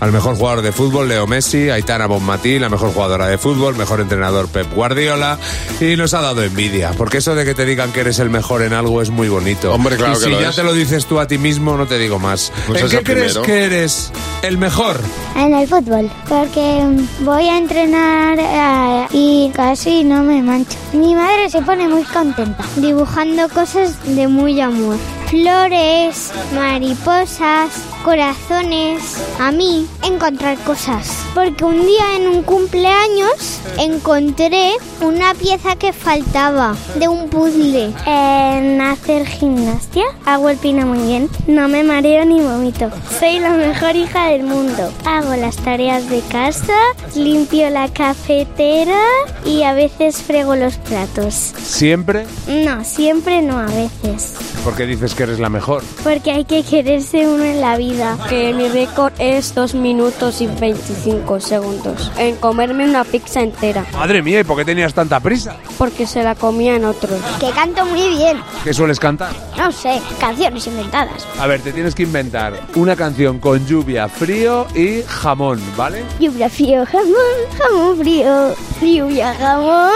Al mejor jugador de fútbol, Leo Messi, Aitana Bonmatí, la mejor jugadora de fútbol, mejor entrenador Pep Guardiola. Y nos ha dado envidia, porque eso de que te digan que eres el mejor en algo es muy bonito. Hombre, claro y que si lo ya es. te lo dices tú a ti mismo, no te digo más. Pues ¿En qué crees primero. que eres el mejor? En el fútbol, porque voy a entrenar eh, y casi no me mancho. Mi madre se pone muy contenta dibujando cosas de muy amor. Flores, mariposas, corazones. A mí, encontrar cosas. Porque un día en un cumpleaños encontré una pieza que faltaba de un puzzle. En hacer gimnasia hago el pino muy bien. No me mareo ni vomito. Soy la mejor hija del mundo. Hago las tareas de casa, limpio la cafetera y a veces frego los platos. Siempre No, siempre no, a veces. porque dices que eres la mejor. Porque hay que quererse uno en la vida. Que mi récord es 2 minutos y 25 segundos en comerme una pizza entera, Madre mía, ¿y por qué tenías tanta prisa? porque se la comían otros. Que canto muy bien. ¿Qué sueles cantar? No sé, canciones inventadas. A ver, te tienes que inventar una canción con lluvia, frío y jamón, ¿vale? Lluvia, frío, jamón, jamón frío, lluvia, jamón.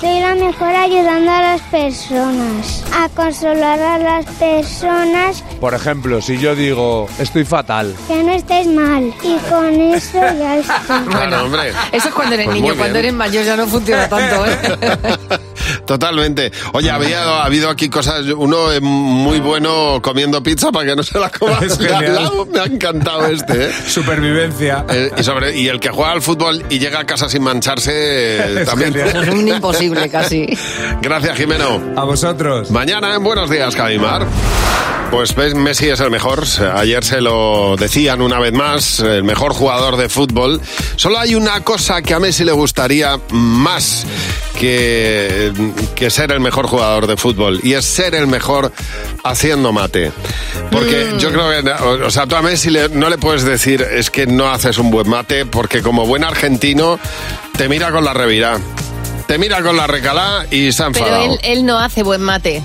Soy la mejor ayudando a las personas, a consolar a las personas Por ejemplo, si yo digo, estoy fatal, que no estés mal. Y con eso ya está. Claro, <laughs> hombre. Eso es cuando eres Pues niño, cuando eres mayor ya no funciona tanto, ¿eh? <laughs> Totalmente. Oye, había <laughs> ha habido aquí cosas. Uno es muy bueno comiendo pizza para que no se la coma. Es <laughs> de al genial. lado. Me ha encantado este. ¿eh? Supervivencia. Eh, y, sobre, y el que juega al fútbol y llega a casa sin mancharse eh, <laughs> Es también. genial. Es un imposible casi. Gracias, Jimeno. A vosotros. Mañana en Buenos Días, Cabimar. Pues ves, Messi es el mejor. Ayer se lo decían una vez más, el mejor jugador de fútbol. Solo hay una cosa que a Messi le gustaría más que, que ser el mejor jugador de fútbol y es ser el mejor haciendo mate. Porque yo creo que, o, sea, tú a Messi no le puedes decir es que no haces un buen mate porque como buen argentino te mira con la revirá. Te mira con la recalá y se ha Pero enfadado. él, él no hace buen mate.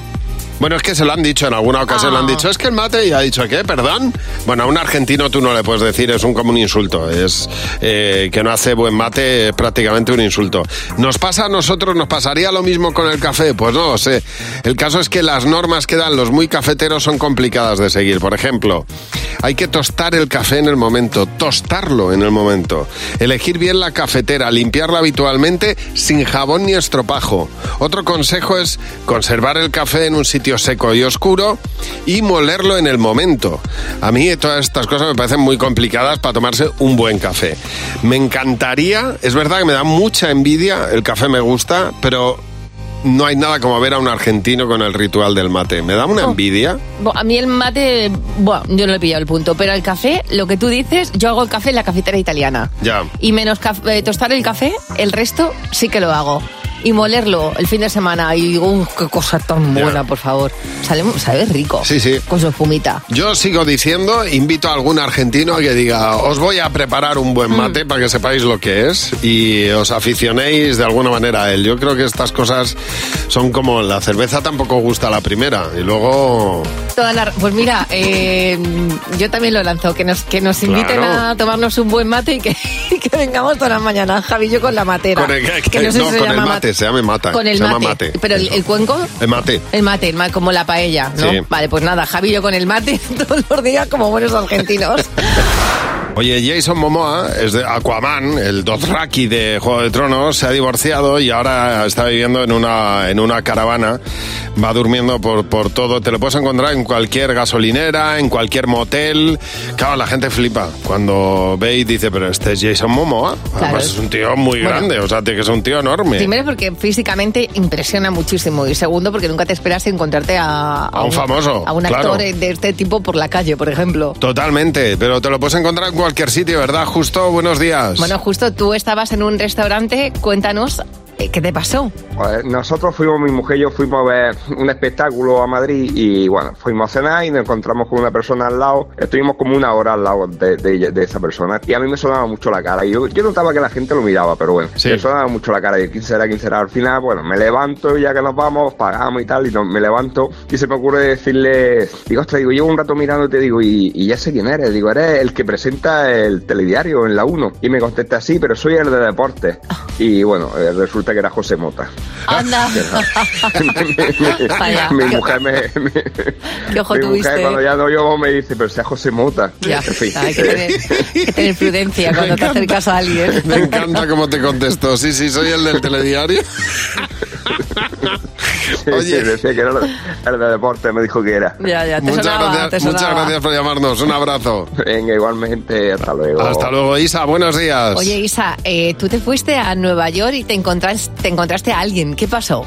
Bueno, es que se lo han dicho en alguna ocasión, le han Ah. dicho, es que el mate, y ha dicho, ¿qué? ¿Perdón? Bueno, a un argentino tú no le puedes decir, es un como un insulto, es eh, que no hace buen mate, es prácticamente un insulto. ¿Nos pasa a nosotros, nos pasaría lo mismo con el café? Pues no lo sé. El caso es que las normas que dan los muy cafeteros son complicadas de seguir. Por ejemplo, hay que tostar el café en el momento, tostarlo en el momento, elegir bien la cafetera, limpiarla habitualmente sin jabón ni estropajo. Otro consejo es conservar el café en un sitio seco y oscuro y molerlo en el momento. A mí todas estas cosas me parecen muy complicadas para tomarse un buen café. Me encantaría, es verdad que me da mucha envidia, el café me gusta, pero no hay nada como ver a un argentino con el ritual del mate. Me da una envidia. Bo- A mí el mate, bueno, yo no le he pillado el punto, pero el café, lo que tú dices, yo hago el café en la cafetera italiana. Ya. Y menos eh, tostar el café, el resto sí que lo hago. Y molerlo el fin de semana y digo, "Uf, qué cosa tan buena, por favor. Sale, sabe rico. Sí, sí. Con su espumita. Yo sigo diciendo, invito a algún argentino a que diga, os voy a preparar un buen mate para que sepáis lo que es y os aficionéis de alguna manera a él. Yo creo que estas cosas son como la cerveza tampoco gusta la primera y luego... Toda la- pues mira, eh, yo también lo lanzo, que nos, que nos inviten Claro. a tomarnos un buen mate y que, <laughs> y que vengamos todas las mañanas, Javi, yo con la matera. Con el, que no sé no, si se con el llama mate, se llama mata. Con el se llama mate. mate. Pero el, el cuenco, El mate. el mate, el ma- como la paella, ¿no? Sí. Vale, pues nada, Javi y yo con el mate <laughs> todos los días como buenos argentinos. <laughs> Oye, Jason Momoa es de Aquaman, el Dothraki de Juego de Tronos, se ha divorciado y ahora está viviendo en una, en una caravana. Va durmiendo por, por todo. Te lo puedes encontrar en cualquier gasolinera, en cualquier motel. Claro, la gente flipa cuando ve y dice, pero este es Jason Momoa. Además es un tío muy Bueno. grande, o sea, que ser un tío enorme. Primero porque físicamente impresiona muchísimo y segundo porque nunca te esperas encontrarte a, A un famoso, a un claro. actor de este tipo por la calle, por ejemplo. Totalmente, pero te lo puedes encontrar en cualquier sitio, ¿verdad? Justo, buenos días. Bueno, justo tú estabas en un restaurante, cuéntanos qué te pasó. Pues nosotros fuimos, mi mujer y yo fuimos a ver un espectáculo a Madrid y bueno, fuimos a cenar y nos encontramos con una persona al lado. Estuvimos como una hora al lado de, de ella- de esa persona y a mí me sonaba mucho la cara. Y yo, yo notaba que la gente lo miraba, pero bueno, me sonaba mucho la cara. Y quién será, quién será. Al final, bueno, me levanto y ya que nos vamos, pagamos y tal, y no- me levanto y se me ocurre decirle, digo, ostras, digo, llevo un rato mirando y te digo, y, y ya sé quién eres. Digo, eres el que presenta el telediario en la 1. Y me contesta, sí, pero soy el de deportes. Y bueno, eh, resulta que era José Mota. Anda. <laughs> <laughs> Mi mujer me, ¿Qué ojo mi tuviste? mujer cuando ya no yo me dice pero sea José Mota Ya, En fin. hay que tener, hay que tener prudencia <laughs> cuando te acercas a alguien. Me encanta cómo te contestó. Sí, sí, soy el del telediario. Oye decía que era el de deporte me dijo que era Ya, ya, te Muchas sonaba, gracias, te muchas gracias por llamarnos. Un abrazo. venga igualmente hasta luego Hasta luego, Isa. Buenos días. Oye, Isa, eh, tú te fuiste a Nueva York y te encontraste, te encontraste a alguien. ¿Qué pasó?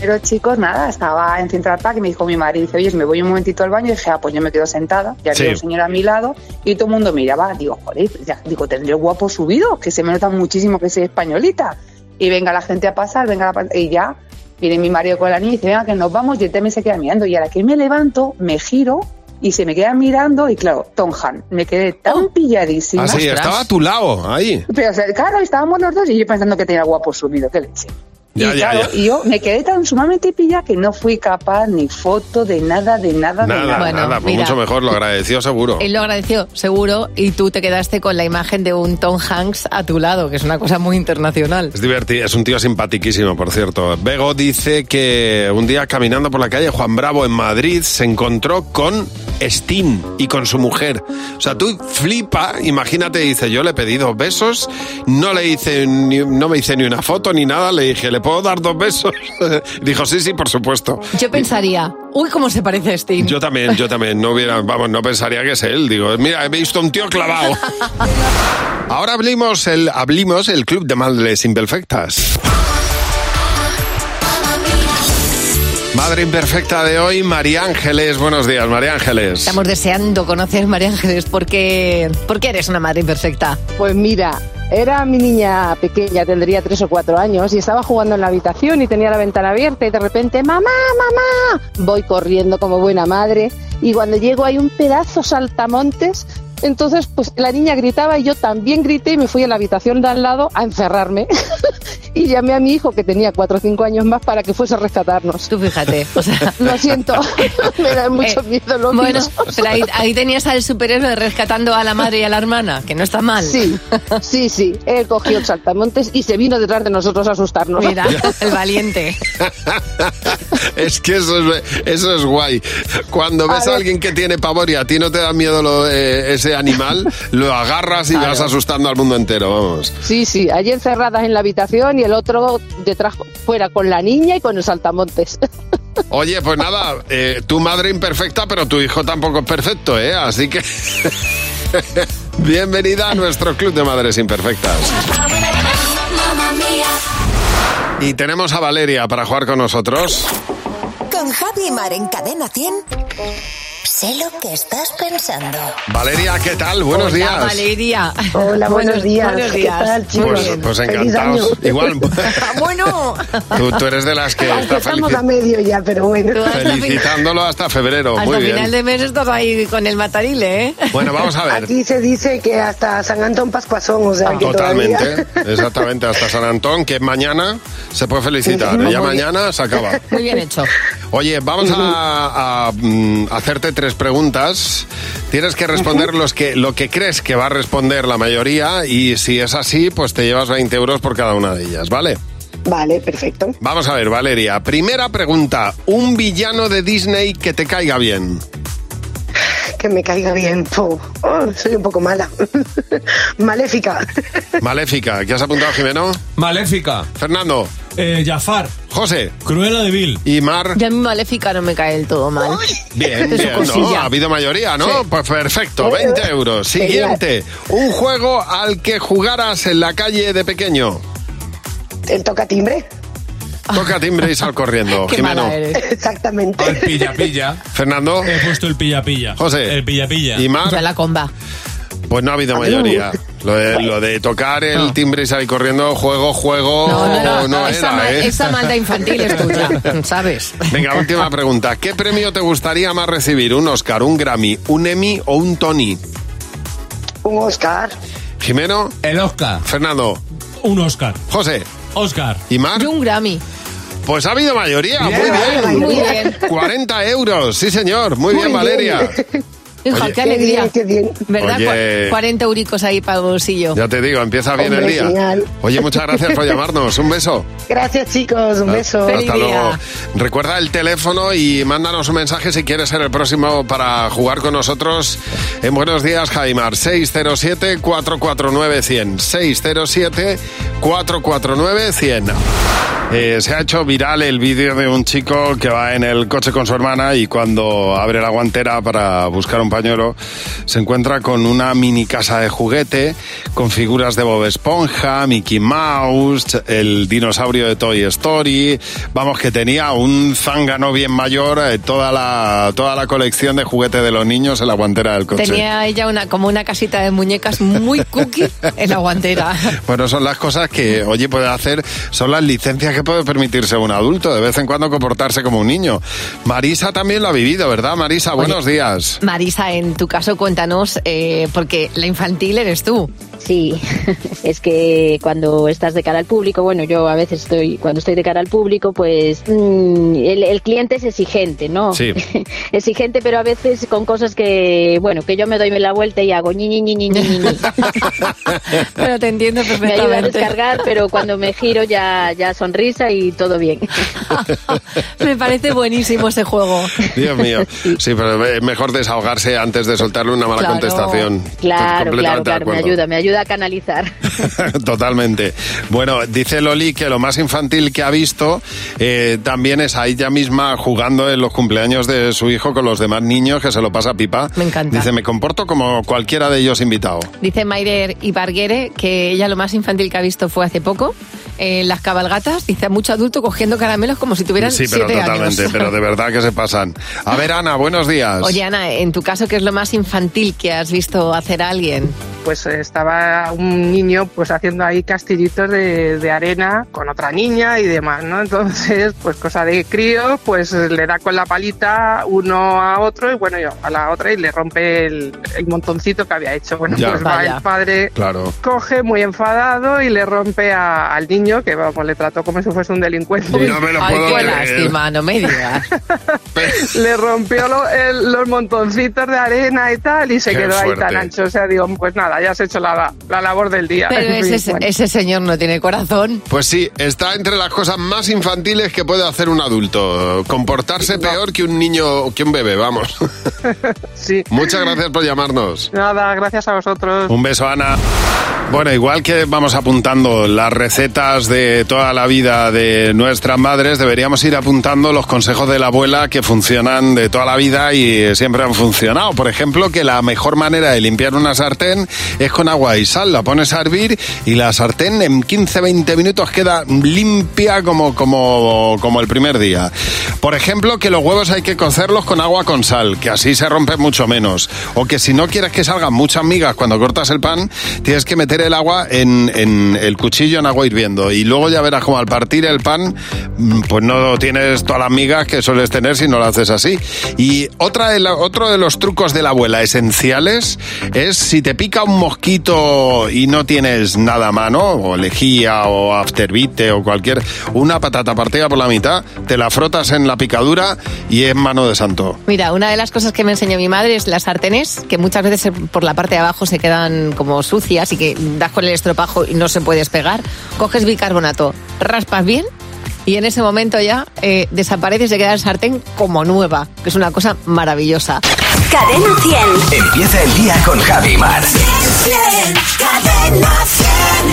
Pero chicos, nada, estaba en Central Park y me dijo mi marido, dice, oye, me voy un momentito al baño y dije, ah, pues yo me quedo sentada, ya Sí. había un señor a mi lado y todo el mundo miraba, digo, joder, ya, digo, tendré guapo subido, que se me nota muchísimo que soy españolita. Y venga la gente a pasar, venga la y ya viene mi marido con la niña y dice, venga, que nos vamos y él también se queda mirando. Y a la que me levanto, me giro y se me queda mirando y claro, Tom Han, me quedé tan pilladísima. Ah, sí, estaba a tu lado, ahí. Pero, o sea, claro, estábamos los dos y yo pensando que tenía guapo subido, qué leche. Ya, y ya, claro, ya. y yo me quedé tan sumamente pilla que no fui capaz ni foto de nada, de nada, de Nada, nada. nada, pues mira. mucho mejor, lo agradeció seguro. Él lo agradeció, seguro, y tú te quedaste con la imagen de un Tom Hanks a tu lado, que es una cosa muy internacional. Es divertido, es un tío simpaticísimo, por cierto. Bego dice que un día caminando por la calle Juan Bravo en Madrid se encontró con Sting y con su mujer. O sea, tú flipa, imagínate, dice, yo le he pedido besos, no le hice ni- no me hice ni una foto ni nada, le dije, ¿le puedo dar dos besos? <laughs> Dijo, sí, sí, por supuesto. Yo pensaría, uy, cómo se parece a Steve. Yo también, yo también, no hubiera, vamos, no pensaría que es él. Digo, mira, he visto un tío clavado. <laughs> Ahora abrimos el, abrimos el club de madres imperfectas. Madre imperfecta de hoy, María Ángeles. Buenos días, María Ángeles. Estamos deseando conocer María Ángeles. ¿Por qué, ¿Por qué eres una madre imperfecta? Pues mira, era mi niña pequeña, tendría tres o cuatro años, y estaba jugando en la habitación y tenía la ventana abierta y de repente, mamá, mamá, voy corriendo como buena madre y cuando llego hay un pedazo saltamontes. Entonces, pues la niña gritaba y yo también grité y me fui a la habitación de al lado a encerrarme. <laughs> <laughs> y llamé a mi hijo, que tenía cuatro o cinco años más, para que fuese a rescatarnos. Tú fíjate. O sea, <laughs> Lo siento, <laughs> me da mucho Eh, miedo lo Bueno, mío. pero ahí, ahí tenías al superhéroe rescatando a la madre y a la hermana, que no está mal. Sí, sí, sí. Él cogió el saltamontes y se vino detrás de nosotros a asustarnos. Mira, el valiente. Es que eso es, eso es guay. Cuando ves a, alguien que tiene pavor y a ti no te da miedo lo- eh, ese animal, lo agarras y Claro. vas asustando al mundo entero, vamos. Sí, sí. Allí encerradas en la habitación y el otro detrás fuera con la niña y con el saltamontes. <laughs> Oye, pues nada, eh, tu madre imperfecta, pero tu hijo tampoco es perfecto, ¿eh? Así que... <laughs> Bienvenida a nuestro club de madres imperfectas. Y tenemos a Valeria para jugar con nosotros. Con Javi y Mar en Cadena 100. Sé lo que estás pensando. Valeria, ¿qué tal? Buenos Hola, días. Valeria. Hola, buenos días. Buenos ¿Qué días. tal, chicos? Pues, bien. pues encantados. Igual, Ah, <laughs> <laughs> bueno. tú, tú eres de las que está estamos felici- a medio ya, pero bueno. Felicitándolo hasta febrero. Hasta Muy bien. final de mes estás ahí con el matarile, ¿eh? Bueno, vamos a ver. Aquí se dice que hasta San Antón Pascuazón, o sea que Totalmente, todavía... <laughs> exactamente, hasta San Antón, que mañana se puede felicitar. Muy Ya bien. mañana se acaba. Muy bien hecho. Oye, vamos a, a, mm, hacerte tres preguntas. Tienes que responder los que, lo que crees que va a responder la mayoría y si es así, pues te llevas 20 euros por cada una de ellas, ¿vale? Vale, perfecto. Vamos a ver, Valeria. Primera pregunta. Un villano de Disney que te caiga bien. Que me caiga bien. Oh, soy un poco mala. <laughs> Maléfica. <laughs> Maléfica. ¿Qué has apuntado, Jimeno? Maléfica. Fernando. Eh, Jafar. José. Cruella de Vil. Y Mar. Ya mi maléfica no me cae del todo mal. Bien, bien, ¿no? Ha habido mayoría, ¿no? Sí. Pues perfecto, 20 euros. Siguiente, un juego al que jugaras en la calle de pequeño. El toca timbre. <laughs> Toca timbre y sal corriendo. Qué Jimeno. mala eres. Exactamente. Al pilla pilla. Fernando. He puesto el pilla pilla. José. El pilla pilla. Y Mar. Ya la comba. Pues no ha habido mayoría. Lo de, lo de tocar el timbre y salir corriendo, juego, juego, No, no, no. esa, era, ma- ¿eh? esa maldad infantil es tuya, <laughs> ¿sabes? Venga, última pregunta. ¿Qué premio te gustaría más recibir? ¿Un Oscar, un Grammy, un Emmy o un Tony? Un Oscar. Jimeno. El Oscar. Fernando. Un Oscar. José. Oscar. ¿Y Mar? Yo un Grammy. Pues ha habido mayoría. Bien, Muy bien. Muy bien. 40 euros, sí señor. Muy bien. Valeria. Hija, Oye. qué Qué alegría. bien, qué bien. ¿Verdad? Oye. Cua- 40 euricos ahí para el bolsillo. Ya te digo, empieza bien Hombre, el día. genial. Oye, muchas gracias por llamarnos. Un beso. Gracias, chicos. Un beso. Feliz Hasta día. luego. Recuerda el teléfono y mándanos un mensaje si quieres ser el próximo para jugar con nosotros en Buenos Días, Jaimar. 607-449-100. 607-449-100. Eh, se ha hecho viral el vídeo de un chico que va en el coche con su hermana y cuando abre la guantera para buscar un pañuelo se encuentra con una mini casa de juguete con figuras de Bob Esponja, Mickey Mouse, el dinosaurio de Toy Story. Vamos, que tenía un zángano bien mayor, eh, toda, la, toda la colección de juguete de los niños en la guantera del coche. Tenía ella una como una casita de muñecas muy cookie en la guantera. <laughs> Bueno, son las cosas que, oye, puede hacer, son las licencias que puede permitirse un adulto, de vez en cuando comportarse como un niño. Marisa también lo ha vivido, ¿verdad, Marisa? Buenos días. Marisa, en tu caso cuéntanos, eh, porque la infantil eres tú. Sí, <laughs> es que cuando estás de cara al público, bueno, yo a veces estoy, cuando estoy de cara al público, pues mm, el, el cliente es exigente, ¿no? Sí. <laughs> exigente, pero a veces con cosas que, bueno, que yo me doy la vuelta y hago ñi, ñi, ñi, ñi, ñi, ñi. <laughs> Pero te entiendo Me ayuda a perfectamente. descargar, pero cuando me giro ya, ya sonrisa y todo bien. Me parece buenísimo ese juego. Dios mío. Sí, pero es mejor desahogarse antes de soltarle una mala Claro. contestación. Claro, claro, claro, me ayuda, me ayuda a canalizar. <laughs> Totalmente. Bueno, dice Loli que lo más infantil que ha visto eh, también es a ella misma jugando en los cumpleaños de su hijo con los demás niños, que se lo pasa pipa. Me encanta. Dice, me comporto como cualquiera de ellos invitado. Dice Maider Ibarguere que ella lo más infantil que ha visto fue hace poco. En las cabalgatas, dice a mucho adulto cogiendo caramelos como si tuvieran Sí, pero siete totalmente, años. pero de verdad que se pasan. A ver, Ana, buenos días. Oye, Ana, en tu caso, ¿qué es lo más infantil que has visto hacer a alguien? pues eh, estaba un niño pues haciendo ahí castillitos de, de arena con otra niña y demás, ¿no? Entonces, pues cosa de crío, pues le da con la palita uno a otro y bueno, yo a la otra y le rompe el, el montoncito que había hecho. Bueno, Ya. pues va Vaya. el padre Claro. coge muy enfadado y le rompe a- al niño, que vamos, le trató como si fuese un delincuente. No me lo Ay, puedo qué lástima, no me digas. <laughs> le rompió lo- el- los montoncitos de arena y tal y se Qué quedó ahí tan ancho. O sea, digo, pues nada, ya has hecho la, la labor del día. Pero En fin, ese, bueno. ese señor no tiene corazón. Pues sí, está entre las cosas más infantiles que puede hacer un adulto. Comportarse peor que un niño, que un bebé, vamos. <laughs> Sí. Muchas gracias por llamarnos. Nada, gracias a vosotros. Un beso, Ana. Bueno, igual que vamos apuntando las recetas de toda la vida de nuestras madres, deberíamos ir apuntando los consejos de la abuela que funcionan de toda la vida y siempre han funcionado. Por ejemplo, que la mejor manera de limpiar una sartén es con agua y sal. La pones a hervir y la sartén en 15-20 minutos queda limpia como, como, como el primer día. Por ejemplo, que los huevos hay que cocerlos con agua con sal, que así se rompe mucho menos. O que si no quieres que salgan muchas migas cuando cortas el pan, tienes que meter el agua en, en el cuchillo en agua hirviendo. Y luego ya verás como al partir el pan, mm, pues no tienes todas las migas que sueles tener si no lo haces así. Y otra de la- otro de los trucos de la abuela esenciales es si te pica un mosquito y no tienes nada a mano, o lejía o afterbite o cualquier, una patata partida por la mitad, te la frotas en la picadura y es mano de santo. Mira, una de las cosas que me enseñó mi madre es las sartenes, que muchas veces por la parte de abajo se quedan como sucias y que das con el estropajo y no se puede despegar. Coges bicarbonato, raspas bien y en ese momento ya eh, desaparece y se queda el sartén como nueva, que es una cosa maravillosa. Cadena 100. Empieza el día con Javi Mar. Cadena 100.